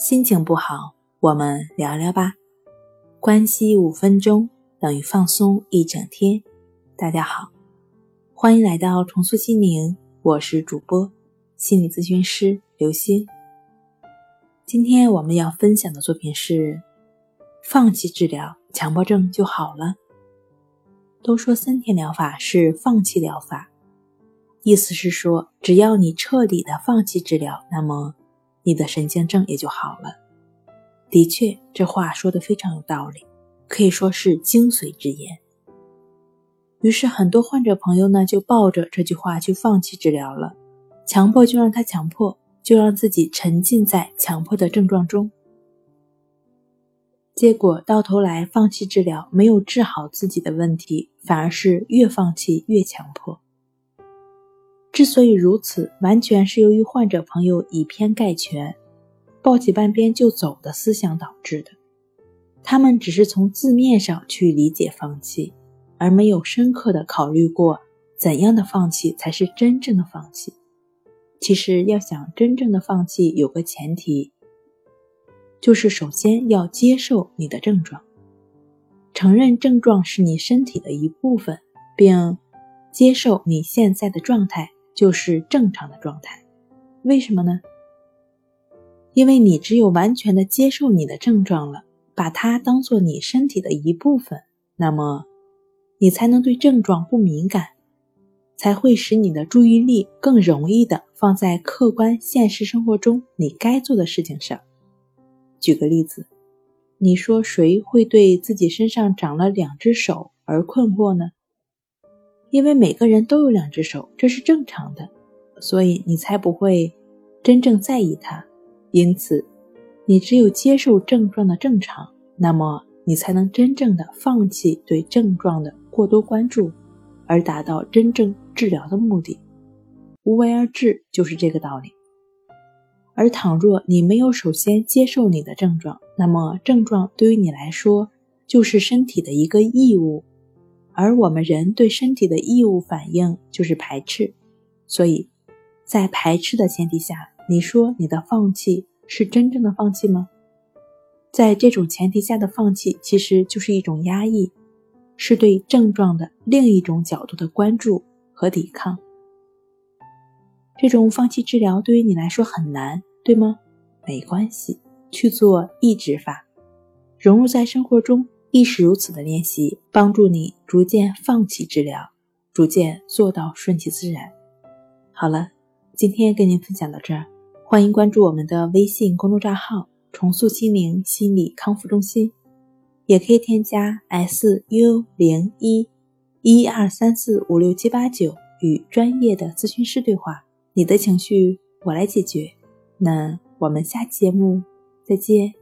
心情不好，我们聊聊吧。关系五分钟等于放松一整天。大家好，欢迎来到重塑心灵，我是主播心理咨询师刘星。今天我们要分享的作品是：放弃治疗，强迫症就好了。都说三天疗法是放弃疗法，意思是说，只要你彻底的放弃治疗，那么。你的神经症也就好了。的确，这话说的非常有道理，可以说是精髓之言。于是，很多患者朋友呢就抱着这句话去放弃治疗了，强迫就让他强迫，就让自己沉浸在强迫的症状中。结果到头来，放弃治疗没有治好自己的问题，反而是越放弃越强迫。之所以如此，完全是由于患者朋友以偏概全、抱起半边就走的思想导致的。他们只是从字面上去理解放弃，而没有深刻的考虑过怎样的放弃才是真正的放弃。其实，要想真正的放弃，有个前提，就是首先要接受你的症状，承认症状是你身体的一部分，并接受你现在的状态。就是正常的状态，为什么呢？因为你只有完全的接受你的症状了，把它当做你身体的一部分，那么你才能对症状不敏感，才会使你的注意力更容易的放在客观现实生活中你该做的事情上。举个例子，你说谁会对自己身上长了两只手而困惑呢？因为每个人都有两只手，这是正常的，所以你才不会真正在意它。因此，你只有接受症状的正常，那么你才能真正的放弃对症状的过多关注，而达到真正治疗的目的。无为而治就是这个道理。而倘若你没有首先接受你的症状，那么症状对于你来说就是身体的一个义务。而我们人对身体的异物反应就是排斥，所以，在排斥的前提下，你说你的放弃是真正的放弃吗？在这种前提下的放弃，其实就是一种压抑，是对症状的另一种角度的关注和抵抗。这种放弃治疗对于你来说很难，对吗？没关系，去做抑制法，融入在生活中。亦是如此的练习，帮助你逐渐放弃治疗，逐渐做到顺其自然。好了，今天跟您分享到这儿，欢迎关注我们的微信公众账号“重塑心灵心理康复中心”，也可以添加 s u 零一一二三四五六七八九与专业的咨询师对话。你的情绪我来解决。那我们下期节目再见。